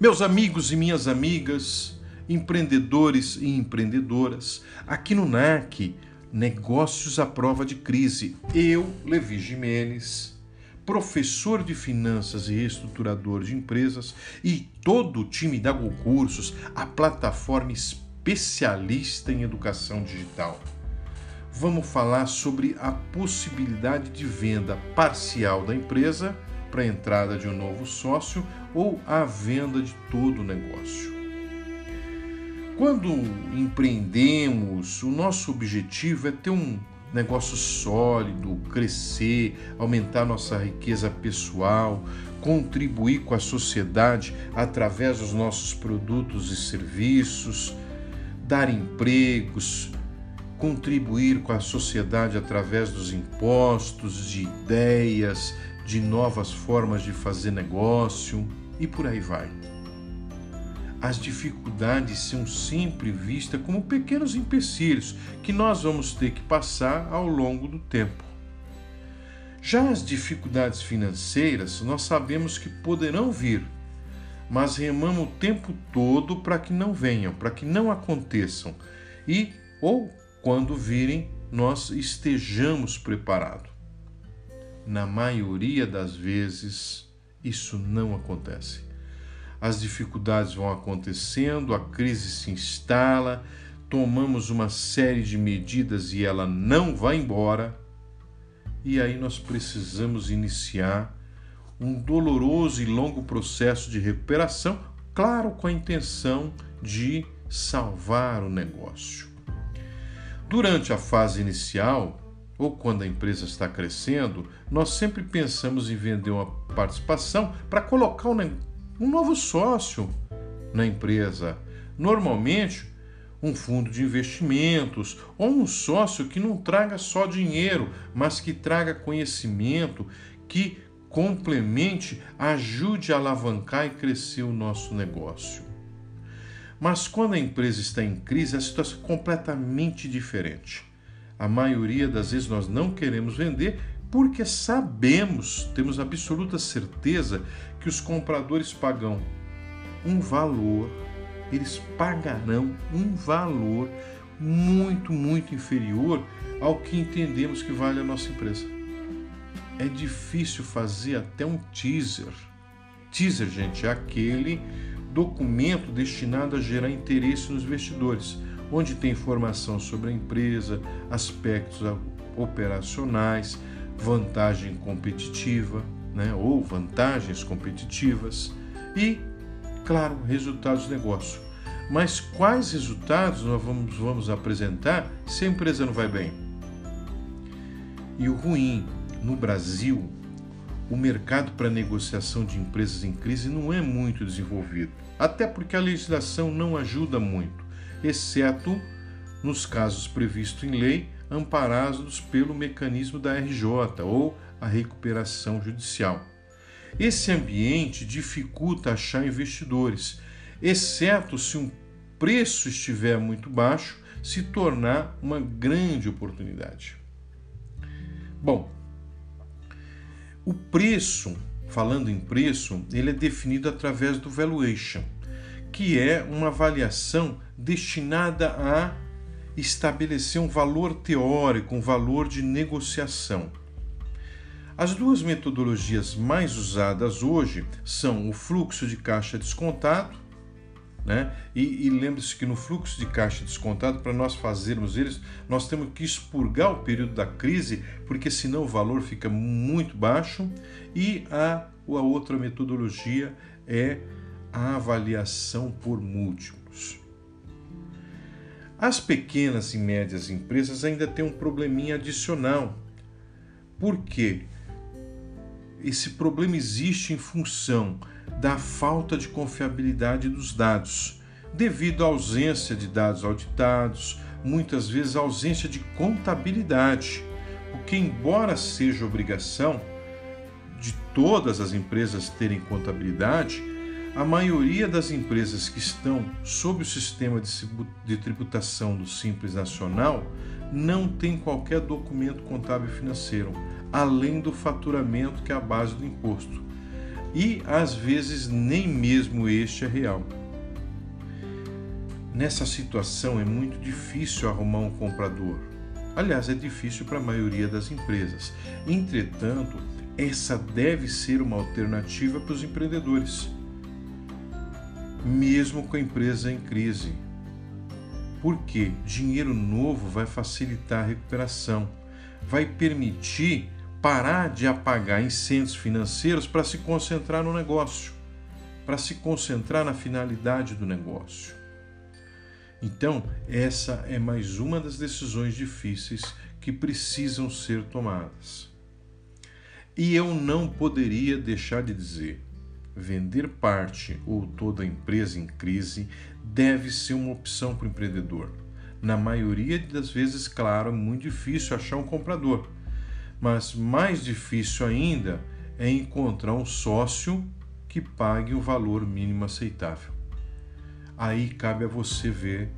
Meus amigos e minhas amigas, empreendedores e empreendedoras, aqui no NAC, Negócios à Prova de Crise, eu, Levi Jimenez, professor de finanças e reestruturador de empresas, e todo o time da GoCursos, a plataforma especialista em educação digital. Vamos falar sobre a possibilidade de venda parcial da empresa para a entrada de um novo sócio ou a venda de todo o negócio. Quando empreendemos, o nosso objetivo é ter um negócio sólido, crescer, aumentar nossa riqueza pessoal, contribuir com a sociedade através dos nossos produtos e serviços, dar empregos, contribuir com a sociedade através dos impostos, de ideias, de novas formas de fazer negócio e por aí vai. As dificuldades são sempre vistas como pequenos empecilhos que nós vamos ter que passar ao longo do tempo. Já as dificuldades financeiras, nós sabemos que poderão vir, mas remamos o tempo todo para que não venham, para que não aconteçam e, ou quando virem, nós estejamos preparados. Na maioria das vezes, isso não acontece. As dificuldades vão acontecendo, a crise se instala, tomamos uma série de medidas e ela não vai embora. E aí nós precisamos iniciar um doloroso e longo processo de recuperação, claro, com a intenção de salvar o negócio. Durante a fase inicial, ou quando a empresa está crescendo, nós sempre pensamos em vender uma participação para colocar um, novo sócio na empresa. Normalmente, um fundo de investimentos ou um sócio que não traga só dinheiro, mas que traga conhecimento, que complemente, ajude a alavancar e crescer o nosso negócio. Mas quando a empresa está em crise, a situação é completamente diferente. A maioria das vezes nós não queremos vender porque sabemos, temos absoluta certeza que os compradores pagam um valor, eles pagarão um valor muito, muito inferior ao que entendemos que vale a nossa empresa. É difícil fazer até um teaser. Teaser, gente, é aquele documento destinado a gerar interesse nos investidores onde tem informação sobre a empresa, aspectos operacionais, vantagem competitiva, né, ou vantagens competitivas e, claro, resultados do negócio. Mas quais resultados nós vamos, vamos apresentar se a empresa não vai bem? E o ruim, no Brasil, o mercado para negociação de empresas em crise não é muito desenvolvido, até porque a legislação não ajuda muito exceto nos casos previstos em lei, amparados pelo mecanismo da RJ ou a recuperação judicial. Esse ambiente dificulta achar investidores, exceto se um preço estiver muito baixo, se tornar uma grande oportunidade. Bom, o preço, falando em preço, ele é definido através do valuation que é uma avaliação destinada a estabelecer um valor teórico, um valor de negociação. As duas metodologias mais usadas hoje são o fluxo de caixa descontado, né? E, e lembre-se que no fluxo de caixa descontado, para nós fazermos eles, nós temos que expurgar o período da crise, porque senão o valor fica muito baixo. E a, a outra metodologia é a avaliação por múltiplos. As pequenas e médias empresas ainda têm um probleminha adicional. Por quê? Esse problema existe em função da falta de confiabilidade dos dados, devido à ausência de dados auditados, muitas vezes à ausência de contabilidade, porque, embora seja obrigação de todas as empresas terem contabilidade, a maioria das empresas que estão sob o sistema de tributação do Simples Nacional não tem qualquer documento contábil financeiro, além do faturamento que é a base do imposto. e às vezes nem mesmo este é real. Nessa situação é muito difícil arrumar um comprador. Aliás, é difícil para a maioria das empresas. Entretanto, essa deve ser uma alternativa para os empreendedores, mesmo com a empresa em crise. Porque dinheiro novo vai facilitar a recuperação, vai permitir parar de apagar incêndios financeiros para se concentrar no negócio, para se concentrar na finalidade do negócio. Então, essa é mais uma das decisões difíceis que precisam ser tomadas. E eu não poderia deixar de dizer: vender parte ou toda a empresa em crise deve ser uma opção para o empreendedor. Na maioria das vezes, claro, é muito difícil achar um comprador mas mais difícil ainda é encontrar um sócio que pague o valor mínimo aceitável. Aí cabe a você ver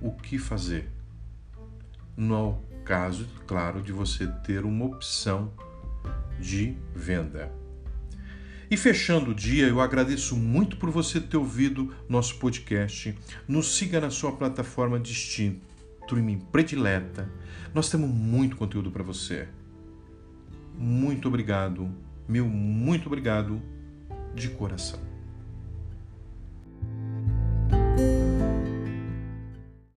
o que fazer. No caso, claro, de você ter uma opção de venda. E fechando o dia, eu agradeço muito por você ter ouvido nosso podcast. Nos siga na sua plataforma de streaming predileta. Nós temos muito conteúdo para você muito obrigado, meu muito obrigado de coração.